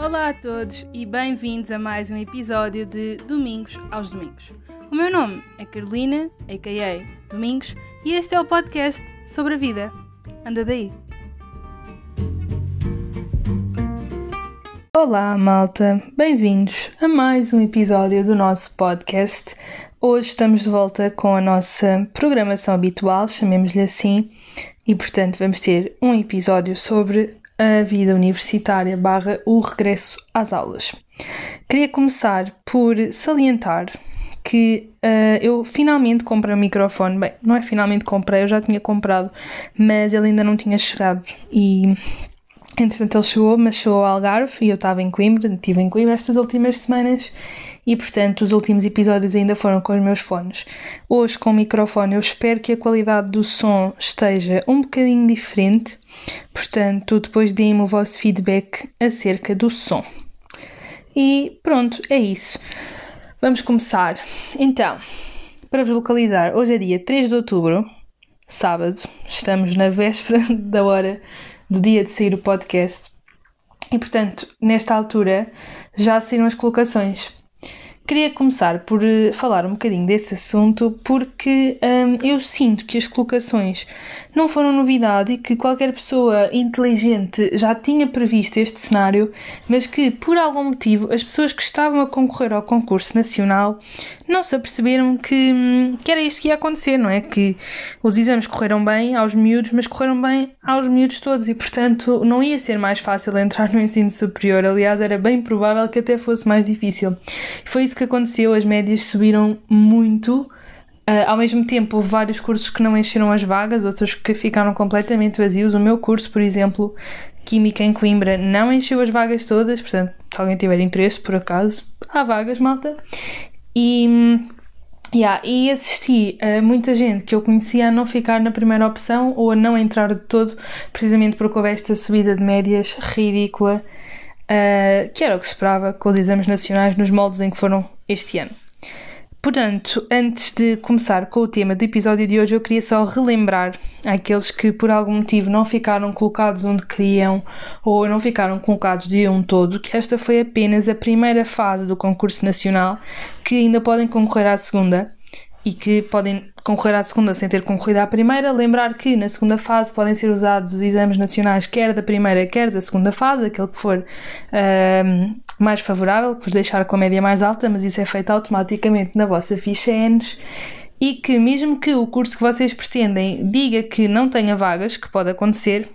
Olá a todos e bem-vindos a mais um episódio de Domingos aos Domingos. O meu nome é Carolina, a.k.a. Domingos, e este é o podcast sobre a vida. Anda daí! Olá, malta! Bem-vindos a mais um episódio do nosso podcast. Hoje estamos de volta com a nossa programação habitual, chamemos-lhe assim, e portanto vamos ter um episódio sobre a vida universitária barra o regresso às aulas. Queria começar por salientar que uh, eu finalmente comprei um microfone. Bem, não é finalmente comprei, eu já tinha comprado, mas ele ainda não tinha chegado. E entretanto ele chegou, mas chegou ao Algarve e eu estava em Coimbra, estive em Coimbra estas últimas semanas e portanto os últimos episódios ainda foram com os meus fones. Hoje com o microfone eu espero que a qualidade do som esteja um bocadinho diferente Portanto, depois deem-me o vosso feedback acerca do som. E pronto, é isso. Vamos começar. Então, para vos localizar, hoje é dia 3 de outubro, sábado. Estamos na véspera da hora do dia de sair o podcast. E portanto, nesta altura já saíram as colocações Queria começar por uh, falar um bocadinho desse assunto porque um, eu sinto que as colocações não foram novidade e que qualquer pessoa inteligente já tinha previsto este cenário, mas que por algum motivo as pessoas que estavam a concorrer ao concurso nacional não se aperceberam que, que era isto que ia acontecer, não é? Que os exames correram bem aos miúdos, mas correram bem aos miúdos todos e, portanto, não ia ser mais fácil entrar no ensino superior. Aliás, era bem provável que até fosse mais difícil. Foi isso que aconteceu, as médias subiram muito. Uh, ao mesmo tempo, houve vários cursos que não encheram as vagas, outros que ficaram completamente vazios. O meu curso, por exemplo, Química em Coimbra, não encheu as vagas todas, portanto, se alguém tiver interesse, por acaso, há vagas, malta. E, yeah, e assisti a muita gente que eu conhecia a não ficar na primeira opção ou a não entrar de todo, precisamente porque houve esta subida de médias ridícula, uh, que era o que se esperava com os exames nacionais nos moldes em que foram este ano. Portanto, antes de começar com o tema do episódio de hoje, eu queria só relembrar àqueles que por algum motivo não ficaram colocados onde queriam ou não ficaram colocados de um todo, que esta foi apenas a primeira fase do concurso nacional, que ainda podem concorrer à segunda e que podem concorrer à segunda sem ter concorrido à primeira. Lembrar que na segunda fase podem ser usados os exames nacionais, quer da primeira, quer da segunda fase, aquele que for uh, mais favorável, que vos deixar com a média mais alta, mas isso é feito automaticamente na vossa ficha ENS. E que, mesmo que o curso que vocês pretendem diga que não tenha vagas, que pode acontecer,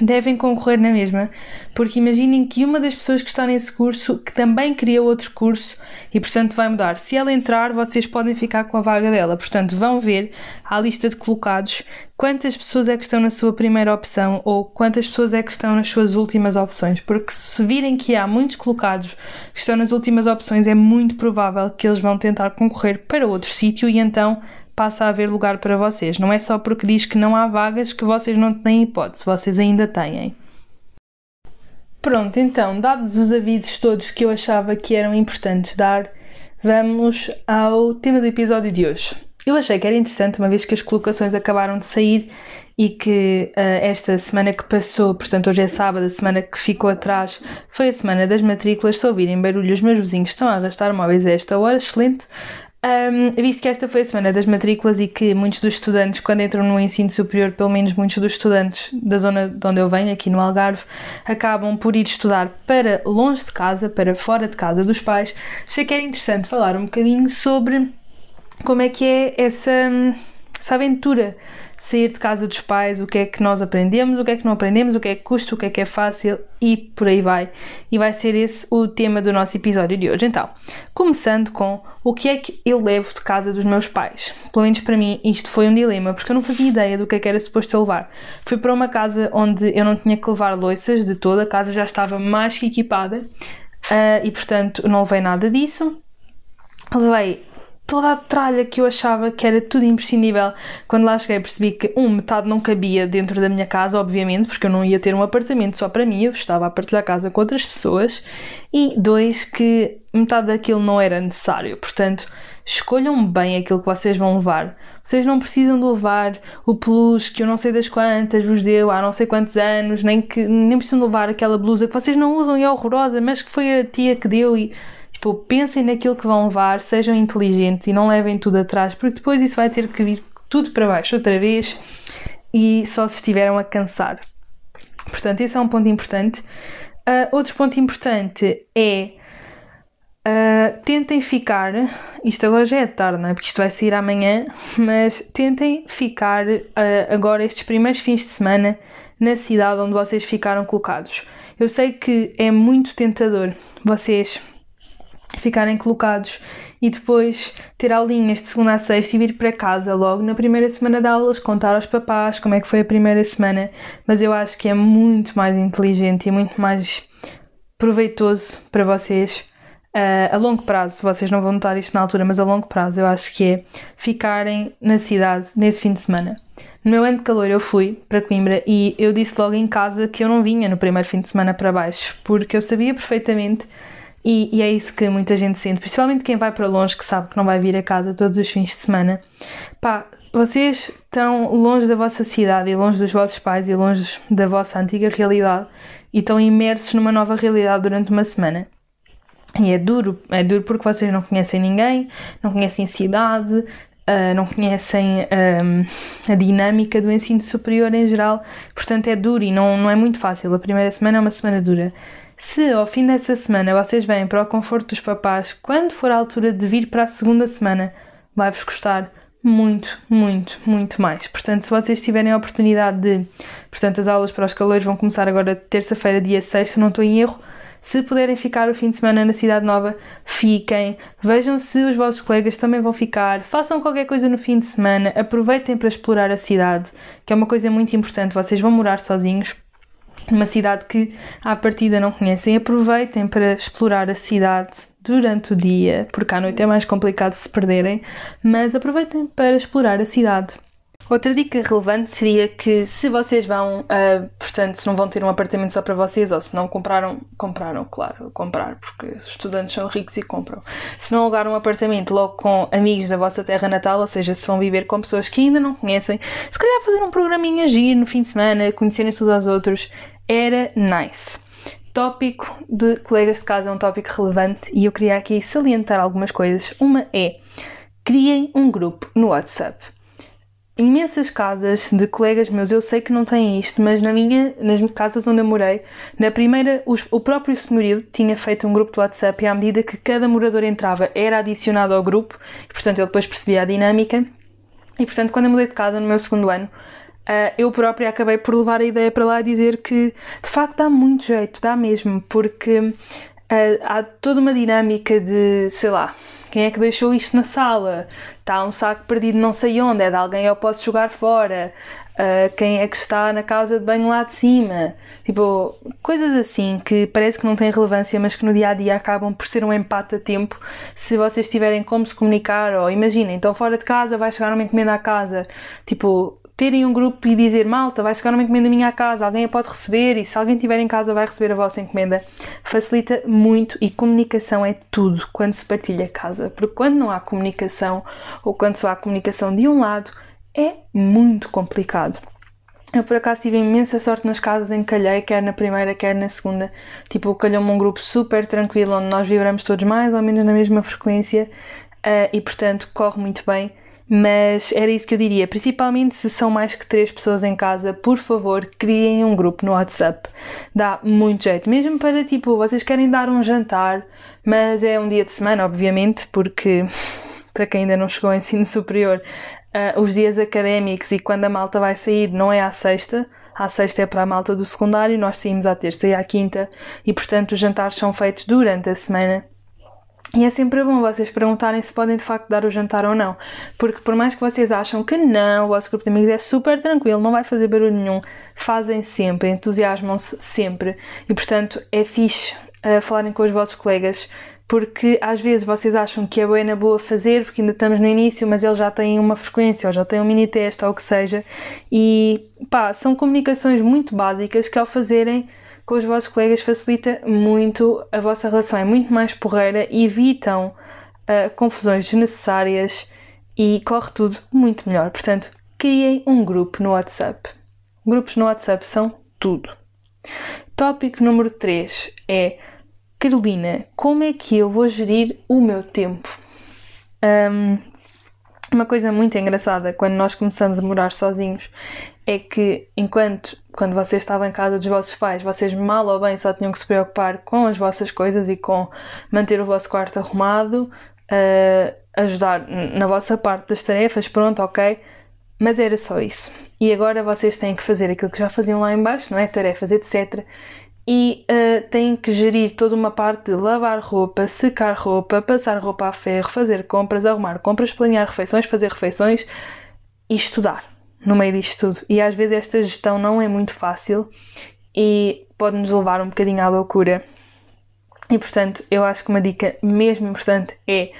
devem concorrer na mesma, porque imaginem que uma das pessoas que está nesse curso que também queria outro curso e portanto vai mudar. Se ela entrar, vocês podem ficar com a vaga dela. Portanto, vão ver à lista de colocados quantas pessoas é que estão na sua primeira opção ou quantas pessoas é que estão nas suas últimas opções, porque se virem que há muitos colocados que estão nas últimas opções, é muito provável que eles vão tentar concorrer para outro sítio e então passa a haver lugar para vocês. Não é só porque diz que não há vagas que vocês não têm hipótese, vocês ainda têm. Pronto, então, dados os avisos todos que eu achava que eram importantes dar, vamos ao tema do episódio de hoje. Eu achei que era interessante, uma vez que as colocações acabaram de sair e que uh, esta semana que passou, portanto hoje é sábado, a semana que ficou atrás foi a semana das matrículas. Se ouvirem barulho, os meus vizinhos estão a arrastar móveis a esta hora, excelente. Um, visto que esta foi a semana das matrículas e que muitos dos estudantes, quando entram no ensino superior, pelo menos muitos dos estudantes da zona de onde eu venho, aqui no Algarve, acabam por ir estudar para longe de casa, para fora de casa dos pais, achei que era interessante falar um bocadinho sobre como é que é essa, essa aventura sair de casa dos pais, o que é que nós aprendemos, o que é que não aprendemos, o que é que custa, o que é que é fácil e por aí vai. E vai ser esse o tema do nosso episódio de hoje. Então, começando com o que é que eu levo de casa dos meus pais. Pelo menos para mim isto foi um dilema, porque eu não fazia ideia do que é que era suposto eu levar. Fui para uma casa onde eu não tinha que levar louças de toda, a casa já estava mais que equipada uh, e portanto não levei nada disso. Levei toda a tralha que eu achava que era tudo imprescindível. Quando lá cheguei percebi que, um, metade não cabia dentro da minha casa, obviamente, porque eu não ia ter um apartamento só para mim, eu estava a partilhar casa com outras pessoas, e dois, que metade daquilo não era necessário. Portanto, escolham bem aquilo que vocês vão levar. Vocês não precisam de levar o peluche que eu não sei das quantas vos deu há não sei quantos anos, nem, que, nem precisam de levar aquela blusa que vocês não usam e é horrorosa, mas que foi a tia que deu e. Tipo, pensem naquilo que vão levar, sejam inteligentes e não levem tudo atrás, porque depois isso vai ter que vir tudo para baixo outra vez e só se estiveram a cansar. Portanto, esse é um ponto importante. Uh, outro ponto importante é uh, tentem ficar. Isto agora já é tarde, não é? Porque isto vai sair amanhã, mas tentem ficar uh, agora estes primeiros fins de semana na cidade onde vocês ficaram colocados. Eu sei que é muito tentador vocês ficarem colocados e depois ter aulinhas de segunda a sexta e vir para casa logo na primeira semana de aulas, contar aos papás como é que foi a primeira semana, mas eu acho que é muito mais inteligente e muito mais proveitoso para vocês uh, a longo prazo, vocês não vão notar isto na altura, mas a longo prazo eu acho que é ficarem na cidade nesse fim de semana. No meu ano de calor eu fui para Coimbra e eu disse logo em casa que eu não vinha no primeiro fim de semana para baixo, porque eu sabia perfeitamente e, e, é isso que muita gente sente, principalmente quem vai para longe, que sabe que não vai vir a casa todos os fins de semana. Pá, vocês estão longe da vossa cidade e longe dos vossos pais e longe da vossa antiga realidade e estão imersos numa nova realidade durante uma semana. E é duro, é duro porque vocês não conhecem ninguém, não conhecem a cidade, uh, não conhecem um, a dinâmica do ensino superior em geral, portanto é duro e não, não é muito fácil. A primeira semana é uma semana dura. Se ao fim dessa semana vocês vêm para o conforto dos papás, quando for a altura de vir para a segunda semana, vai-vos custar muito, muito, muito mais. Portanto, se vocês tiverem a oportunidade de. Portanto, as aulas para os calores vão começar agora terça-feira, dia 6, se não estou em erro. Se puderem ficar o fim de semana na Cidade Nova, fiquem. Vejam se os vossos colegas também vão ficar. Façam qualquer coisa no fim de semana. Aproveitem para explorar a cidade, que é uma coisa muito importante. Vocês vão morar sozinhos, uma cidade que à partida não conhecem, aproveitem para explorar a cidade durante o dia, porque à noite é mais complicado se perderem, mas aproveitem para explorar a cidade. Outra dica relevante seria que se vocês vão, uh, portanto, se não vão ter um apartamento só para vocês, ou se não compraram, compraram, claro, comprar, porque os estudantes são ricos e compram. Se não alugaram um apartamento logo com amigos da vossa terra natal, ou seja, se vão viver com pessoas que ainda não conhecem, se calhar fazer um programinha agir no fim de semana, conhecerem-se uns aos outros, era nice. Tópico de colegas de casa é um tópico relevante e eu queria aqui salientar algumas coisas. Uma é criem um grupo no WhatsApp. Imensas casas de colegas meus, eu sei que não têm isto, mas na minha, nas casas onde eu morei, na primeira, os, o próprio senhorio tinha feito um grupo de WhatsApp e à medida que cada morador entrava era adicionado ao grupo, e, portanto ele depois percebia a dinâmica. E portanto, quando eu mudei de casa no meu segundo ano, Uh, eu própria acabei por levar a ideia para lá e dizer que de facto dá muito jeito, dá mesmo, porque há toda uma dinâmica de, sei lá, quem é que deixou isto na sala? Está um saco perdido não sei onde, é de alguém eu posso jogar fora? Uh, quem é que está na casa de banho lá de cima? Tipo, coisas assim que parece que não têm relevância, mas que no dia a dia acabam por ser um empate a tempo se vocês tiverem como se comunicar. Ou imaginem, estão fora de casa, vai chegar uma encomenda à casa. Tipo, terem um grupo e dizer malta, vai chegar uma encomenda minha à casa, alguém a pode receber e se alguém tiver em casa vai receber a vossa encomenda, facilita muito e comunicação é tudo quando se partilha casa, porque quando não há comunicação ou quando só há comunicação de um lado é muito complicado. Eu por acaso tive imensa sorte nas casas em que calhei, quer na primeira, quer na segunda. Tipo, calhou-me um grupo super tranquilo, onde nós vibramos todos mais ou menos na mesma frequência uh, e, portanto, corre muito bem. Mas era isso que eu diria, principalmente se são mais que três pessoas em casa, por favor, criem um grupo no WhatsApp. Dá muito jeito, mesmo para tipo, vocês querem dar um jantar, mas é um dia de semana, obviamente, porque para quem ainda não chegou ao ensino superior, uh, os dias académicos e quando a malta vai sair não é à sexta, à sexta é para a malta do secundário, nós saímos à terça e à quinta. E portanto os jantares são feitos durante a semana e é sempre bom vocês perguntarem se podem de facto dar o jantar ou não, porque por mais que vocês acham que não, o vosso grupo de amigos é super tranquilo, não vai fazer barulho nenhum, fazem sempre, entusiasmam-se sempre. E portanto é fixe uh, falarem com os vossos colegas porque às vezes vocês acham que é bem na boa fazer porque ainda estamos no início, mas eles já têm uma frequência ou já têm um mini teste ou o que seja. E pá, são comunicações muito básicas que ao fazerem com os vossos colegas facilita muito a vossa relação, é muito mais porreira e evitam uh, confusões desnecessárias e corre tudo muito melhor. Portanto, criem um grupo no WhatsApp. Grupos no WhatsApp são tudo. Tópico número 3 é Carolina, como é que eu vou gerir o meu tempo? Um, uma coisa muito engraçada quando nós começamos a morar sozinhos é que enquanto quando vocês estavam em casa dos vossos pais, vocês mal ou bem só tinham que se preocupar com as vossas coisas e com manter o vosso quarto arrumado, uh, ajudar na vossa parte das tarefas, pronto, ok, mas era só isso. E agora vocês têm que fazer aquilo que já faziam lá embaixo, não é? Tarefas, etc. E uh, têm que gerir toda uma parte de lavar roupa, secar roupa, passar roupa a ferro, fazer compras, arrumar compras, planear refeições, fazer refeições e estudar no meio disto tudo. E às vezes esta gestão não é muito fácil e pode nos levar um bocadinho à loucura. E portanto, eu acho que uma dica mesmo importante é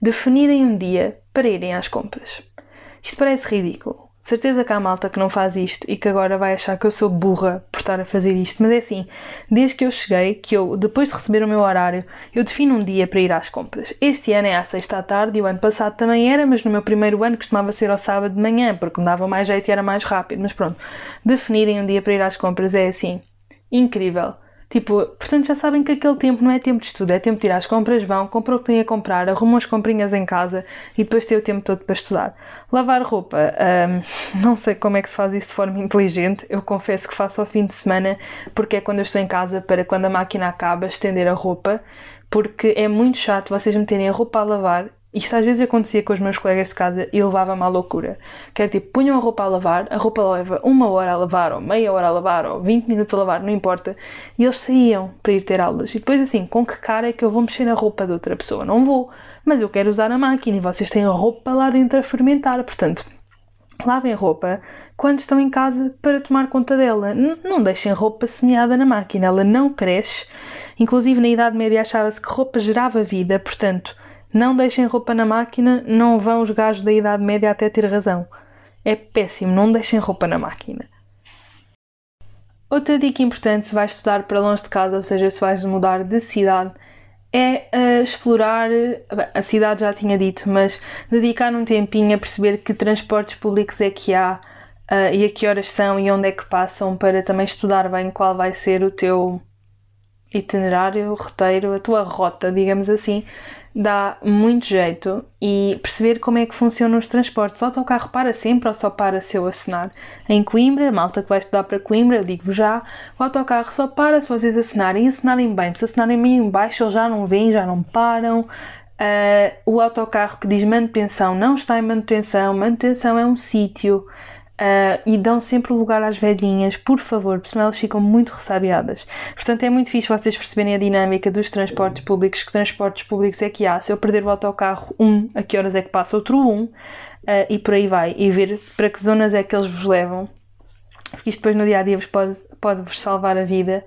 definirem um dia para irem às compras. Isto parece ridículo, certeza que há malta que não faz isto e que agora vai achar que eu sou burra por estar a fazer isto, mas é assim, desde que eu cheguei, que eu, depois de receber o meu horário, eu defino um dia para ir às compras. Este ano é à sexta à tarde e o ano passado também era, mas no meu primeiro ano costumava ser ao sábado de manhã, porque me dava mais jeito e era mais rápido. Mas pronto, definirem um dia para ir às compras é assim, incrível. Tipo, portanto já sabem que aquele tempo não é tempo de estudo, é tempo de ir às compras, vão, compram o que têm a comprar, arrumam as comprinhas em casa e depois têm o tempo todo para estudar. Lavar roupa, hum, não sei como é que se faz isso de forma inteligente, eu confesso que faço ao fim de semana porque é quando eu estou em casa para quando a máquina acaba estender a roupa, porque é muito chato vocês meterem a roupa a lavar isto às vezes acontecia com os meus colegas de casa e levava-me à loucura. Que era tipo, punham a roupa a lavar, a roupa leva uma hora a lavar, ou meia hora a lavar, ou 20 minutos a lavar, não importa. E eles saíam para ir ter aulas. E depois assim, com que cara é que eu vou mexer na roupa de outra pessoa? Não vou. Mas eu quero usar a máquina e vocês têm a roupa lá dentro a fermentar. Portanto, lavem roupa quando estão em casa para tomar conta dela. N não deixem roupa semeada na máquina, ela não cresce. Inclusive na Idade Média achava-se que roupa gerava vida, portanto não deixem roupa na máquina, não vão os gajos da Idade Média até ter razão. É péssimo, não deixem roupa na máquina. Outra dica importante se vais estudar para longe de casa, ou seja, se vais mudar de cidade, é uh, explorar. A cidade já tinha dito, mas dedicar um tempinho a perceber que transportes públicos é que há uh, e a que horas são e onde é que passam, para também estudar bem qual vai ser o teu itinerário, roteiro, a tua rota, digamos assim, dá muito jeito e perceber como é que funcionam os transportes. O autocarro para sempre ou só para se eu assinar? Em Coimbra, malta que vai estudar para Coimbra, eu digo-vos já, o autocarro só para se vocês assinarem e assinarem bem. Se assinarem meio em baixo, eles já não vêm, já não param. Uh, o autocarro que diz manutenção não está em manutenção, manutenção é um sítio. Uh, e dão sempre lugar às velhinhas, por favor, porque senão elas ficam muito ressabiadas. Portanto, é muito fixe vocês perceberem a dinâmica dos transportes públicos, que transportes públicos é que há. Se eu perder o autocarro, um, a que horas é que passa outro um, uh, e por aí vai. E ver para que zonas é que eles vos levam, porque isto depois no dia a dia vos pode, pode vos salvar a vida.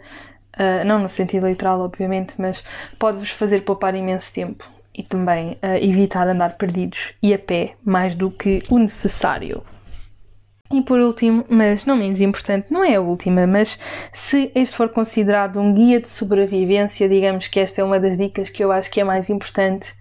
Uh, não no sentido literal, obviamente, mas pode-vos fazer poupar imenso tempo e também evitar andar perdidos e a pé mais do que o necessário. E por último, mas não menos importante, não é a última, mas se este for considerado um guia de sobrevivência, digamos que esta é uma das dicas que eu acho que é mais importante,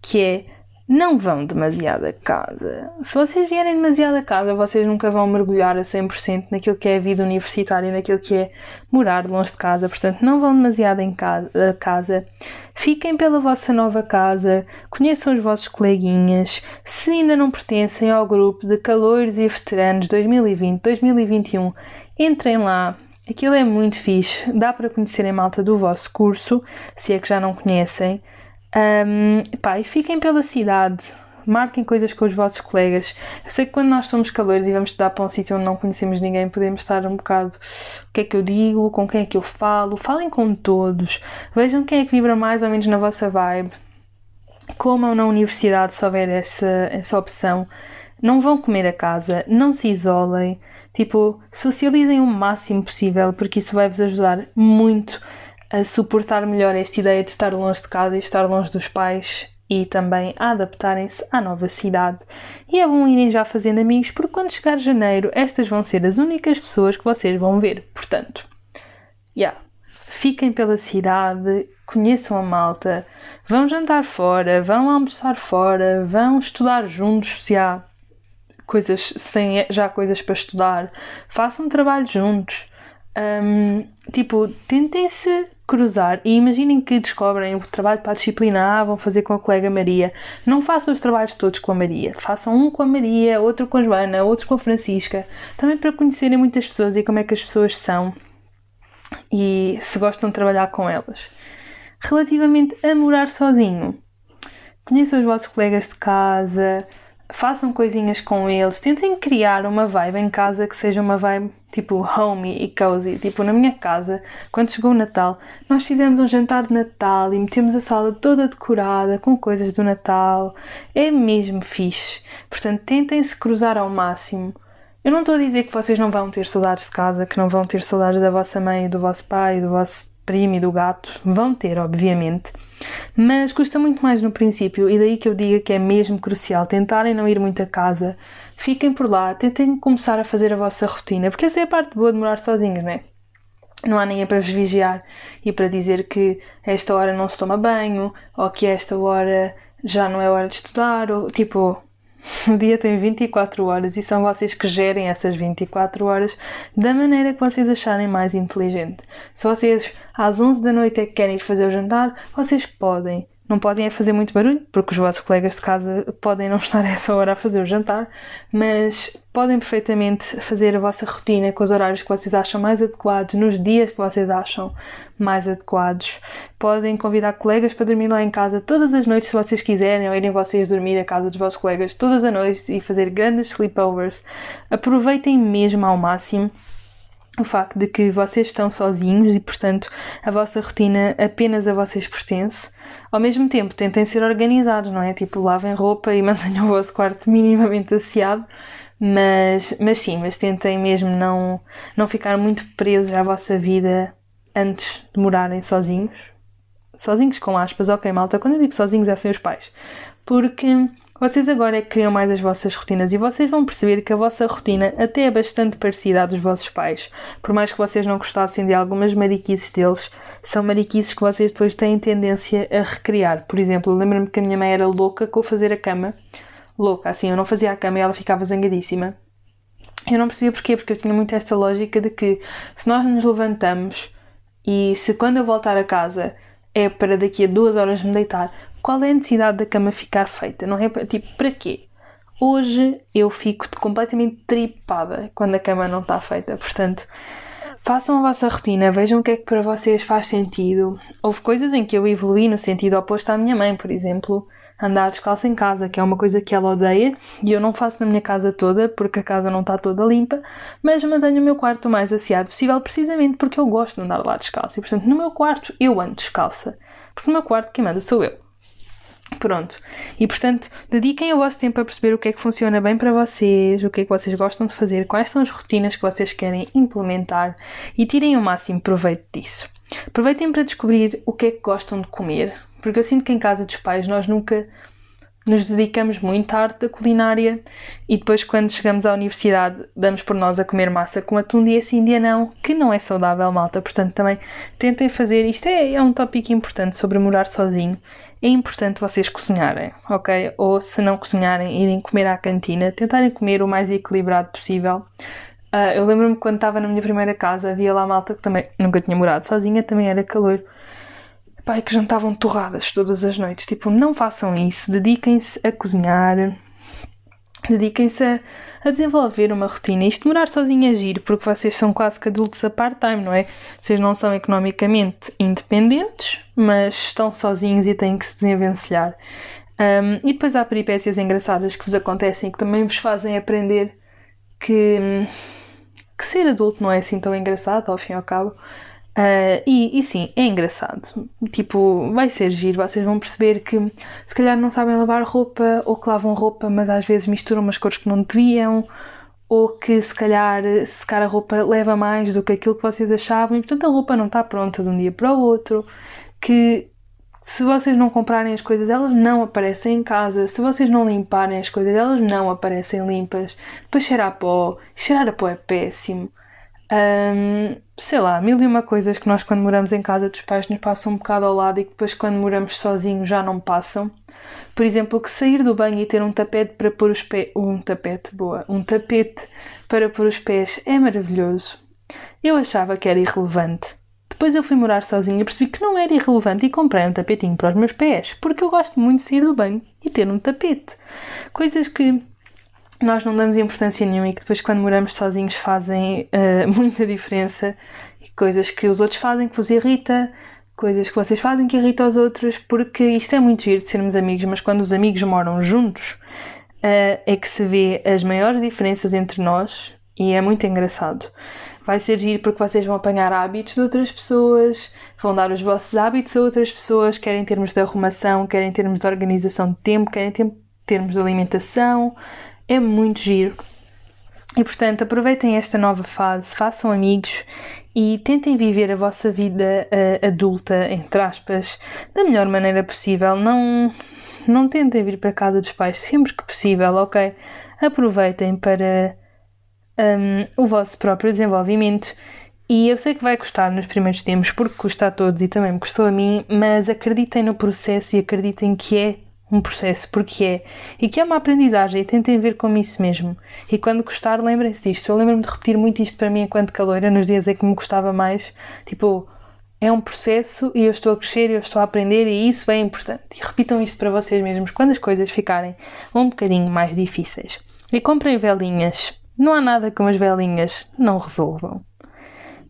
que é não vão demasiado a casa. Se vocês vierem demasiado a casa, vocês nunca vão mergulhar a 100% naquilo que é a vida universitária, naquilo que é morar longe de casa. Portanto, não vão demasiado em casa, a casa. Fiquem pela vossa nova casa, conheçam os vossos coleguinhas. Se ainda não pertencem ao grupo de calores e veteranos 2020-2021, entrem lá, Aquilo é muito fixe, dá para conhecerem malta do vosso curso, se é que já não conhecem. Um, pá, e fiquem pela cidade, marquem coisas com os vossos colegas. Eu sei que quando nós somos calores e vamos estudar para um sítio onde não conhecemos ninguém, podemos estar um bocado o que é que eu digo, com quem é que eu falo, falem com todos, vejam quem é que vibra mais ou menos na vossa vibe. Comam na universidade se houver essa, essa opção. Não vão comer a casa, não se isolem, tipo, socializem o máximo possível, porque isso vai vos ajudar muito a suportar melhor esta ideia de estar longe de casa e estar longe dos pais e também a adaptarem-se à nova cidade. E é bom irem já fazendo amigos, porque quando chegar janeiro, estas vão ser as únicas pessoas que vocês vão ver. Portanto, yeah. fiquem pela cidade, conheçam a malta, vão jantar fora, vão almoçar fora, vão estudar juntos se há coisas, se têm já coisas para estudar, façam trabalho juntos. Um, tipo, tentem-se cruzar e imaginem que descobrem o trabalho para a disciplina A, vão fazer com a colega Maria. Não façam os trabalhos todos com a Maria. Façam um com a Maria, outro com a Joana, outro com a Francisca. Também para conhecerem muitas pessoas e como é que as pessoas são e se gostam de trabalhar com elas. Relativamente a morar sozinho, conheçam os vossos colegas de casa, façam coisinhas com eles, tentem criar uma vibe em casa que seja uma vibe tipo homey e cozy. Tipo, na minha casa, quando chegou o Natal, nós fizemos um jantar de Natal e metemos a sala toda decorada com coisas do Natal. É mesmo fixe. Portanto, tentem se cruzar ao máximo. Eu não estou a dizer que vocês não vão ter saudades de casa, que não vão ter saudades da vossa mãe, do vosso pai, do vosso primo e do gato. Vão ter, obviamente. Mas custa muito mais no princípio, e daí que eu diga que é mesmo crucial tentarem não ir muito a casa. Fiquem por lá, tentem começar a fazer a vossa rotina, porque essa é a parte boa de morar sozinhos, não é? Não há ninguém para vos vigiar e para dizer que esta hora não se toma banho, ou que esta hora já não é hora de estudar, ou tipo, o dia tem 24 horas e são vocês que gerem essas 24 horas da maneira que vocês acharem mais inteligente. Se vocês às 11 da noite é que querem ir fazer o jantar, vocês podem. Não podem é fazer muito barulho, porque os vossos colegas de casa podem não estar a essa hora a fazer o jantar, mas podem perfeitamente fazer a vossa rotina com os horários que vocês acham mais adequados, nos dias que vocês acham mais adequados. Podem convidar colegas para dormir lá em casa todas as noites, se vocês quiserem, ou irem vocês dormir à casa dos vossos colegas todas as noites e fazer grandes sleepovers. Aproveitem mesmo ao máximo o facto de que vocês estão sozinhos e, portanto, a vossa rotina apenas a vocês pertence ao mesmo tempo, tentem ser organizados, não é? Tipo, lavem roupa e mantenham o vosso quarto minimamente asseado, mas, mas sim, mas tentem mesmo não, não ficar muito presos à vossa vida antes de morarem sozinhos. Sozinhos com aspas, ok, malta, quando eu digo sozinhos é sem os pais. Porque vocês agora é que criam mais as vossas rotinas e vocês vão perceber que a vossa rotina até é bastante parecida à dos vossos pais. Por mais que vocês não gostassem de algumas mariquices deles, são mariquices que vocês depois têm tendência a recriar. Por exemplo, lembro-me que a minha mãe era louca com fazer a cama. Louca, assim, eu não fazia a cama e ela ficava zangadíssima. Eu não percebia porquê, porque eu tinha muito esta lógica de que se nós nos levantamos e se quando eu voltar a casa é para daqui a duas horas me deitar, qual é a necessidade da cama ficar feita? Não é tipo, para quê? Hoje eu fico completamente tripada quando a cama não está feita, portanto, façam a vossa rotina, vejam o que é que para vocês faz sentido. Houve coisas em que eu evolui no sentido oposto à minha mãe, por exemplo, andar descalço em casa, que é uma coisa que ela odeia e eu não faço na minha casa toda porque a casa não está toda limpa, mas mantenho o meu quarto o mais asseado possível precisamente porque eu gosto de andar lá descalço e, portanto, no meu quarto eu ando descalça, porque no meu quarto quem manda sou eu. Pronto. E portanto, dediquem o vosso tempo a perceber o que é que funciona bem para vocês, o que é que vocês gostam de fazer, quais são as rotinas que vocês querem implementar e tirem o máximo proveito disso. Aproveitem para descobrir o que é que gostam de comer, porque eu sinto que em casa dos pais nós nunca nos dedicamos muito à arte da culinária e depois quando chegamos à universidade damos por nós a comer massa com atum dia sim dia não, que não é saudável malta, portanto também tentem fazer, isto é, é um tópico importante sobre morar sozinho, é importante vocês cozinharem, ok? Ou se não cozinharem, irem comer à cantina, tentarem comer o mais equilibrado possível. Uh, eu lembro-me quando estava na minha primeira casa, havia lá malta que também nunca tinha morado sozinha, também era calor. Pai, que jantavam torradas todas as noites. Tipo, não façam isso, dediquem-se a cozinhar, dediquem-se a, a, desenvolver uma rotina. Isto morar sozinho é giro, porque vocês são quase que adultos a part-time, não é? Vocês não são economicamente independentes, mas estão sozinhos e têm que se desenvencilhar. Um, e depois há peripécias engraçadas que vos acontecem que também vos fazem aprender que, que ser adulto não é assim tão engraçado, ao fim e ao cabo. Uh, e, e, sim, é engraçado. Tipo, vai ser giro. Vocês vão perceber que se calhar não sabem lavar roupa ou que lavam roupa, mas às vezes misturam umas cores que não deviam, ou que se calhar secar a roupa leva mais do que aquilo que vocês achavam e portanto a roupa não está pronta de um dia para o outro que se vocês não comprarem as coisas, elas não aparecem em casa. Se vocês não limparem as coisas, elas não aparecem limpas. Depois cheirar a pó. Cheirar a pó é péssimo. Um, sei lá, mil e uma coisas que nós quando moramos em casa dos pais nos passam um bocado ao lado e que depois quando moramos sozinhos já não passam. Por exemplo, que sair do banho e ter um tapete para pôr os pés. Um tapete, boa. Um tapete para pôr os pés é maravilhoso. Eu achava que era irrelevante. Depois eu fui morar sozinha e percebi que não era irrelevante e comprei um tapetinho para os meus pés, porque eu gosto muito de sair do banho e ter um tapete. Coisas que nós não damos importância nenhuma e que depois, quando moramos sozinhos, fazem uh, muita diferença. E coisas que os outros fazem que vos irrita, coisas que vocês fazem que irritam os outros, porque isto é muito giro de sermos amigos, mas quando os amigos moram juntos uh, é que se vê as maiores diferenças entre nós e é muito engraçado. Vai ser giro porque vocês vão apanhar hábitos de outras pessoas, vão dar os vossos hábitos a outras pessoas, quer em termos de arrumação, quer em termos de organização de tempo, quer em termos de alimentação. É muito giro. E portanto, aproveitem esta nova fase, façam amigos e tentem viver a vossa vida uh, adulta, entre aspas, da melhor maneira possível. Não, não tentem vir para casa dos pais sempre que possível, ok? Aproveitem para um, o vosso próprio desenvolvimento. E eu sei que vai custar nos primeiros tempos, porque custa a todos e também me custou a mim, mas acreditem no processo e acreditem que é um processo, porque é, e que é uma aprendizagem, e tentem ver como isso mesmo. E quando gostar, lembrem-se disto. Eu lembro-me de repetir muito isto para mim enquanto caloira, nos dias em que me gostava mais. Tipo, é um processo e eu estou a crescer, eu estou a aprender e isso é importante. E repitam isto para vocês mesmos quando as coisas ficarem um bocadinho mais difíceis. E comprem velinhas. Não há nada como as velinhas não resolvam.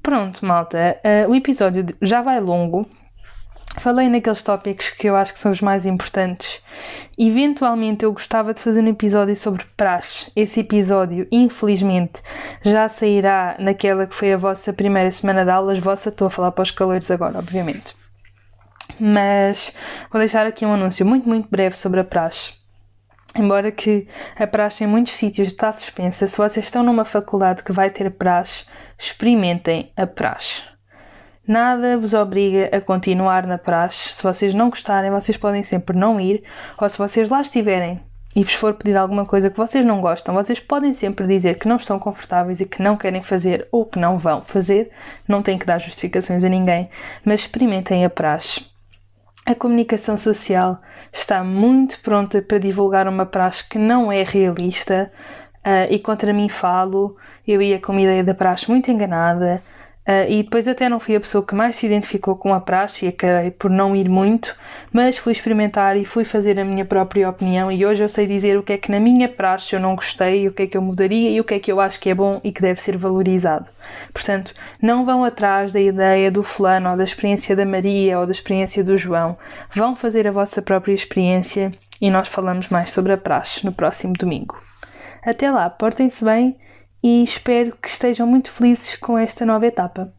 Pronto, malta, uh, o episódio já vai longo, Falei naqueles tópicos que eu acho que são os mais importantes. Eventualmente eu gostava de fazer um episódio sobre praxe. Esse episódio, infelizmente, já sairá naquela que foi a vossa primeira semana de aulas. Vossa, estou a falar para os calores agora, obviamente. Mas vou deixar aqui um anúncio muito, muito breve sobre a praxe. Embora que a praxe em muitos sítios está suspensa, se vocês estão numa faculdade que vai ter praxe, experimentem a praxe. Nada vos obriga a continuar na praxe. Se vocês não gostarem, vocês podem sempre não ir, ou se vocês lá estiverem e vos for pedir alguma coisa que vocês não gostam, vocês podem sempre dizer que não estão confortáveis e que não querem fazer ou que não vão fazer. Não têm que dar justificações a ninguém, mas experimentem a praxe. A comunicação social está muito pronta para divulgar uma praxe que não é realista uh, e contra mim falo. Eu ia com uma ideia da praxe muito enganada. Uh, e depois até não fui a pessoa que mais se identificou com a praxe e acabei por não ir muito, mas fui experimentar e fui fazer a minha própria opinião e hoje eu sei dizer o que é que na minha praxe eu não gostei, o que é que eu mudaria e o que é que eu acho que é bom e que deve ser valorizado. Portanto, não vão atrás da ideia do fulano ou da experiência da Maria ou da experiência do João. Vão fazer a vossa própria experiência e nós falamos mais sobre a praxe no próximo domingo. Até lá, portem-se bem e espero que estejam muito felizes com esta nova etapa.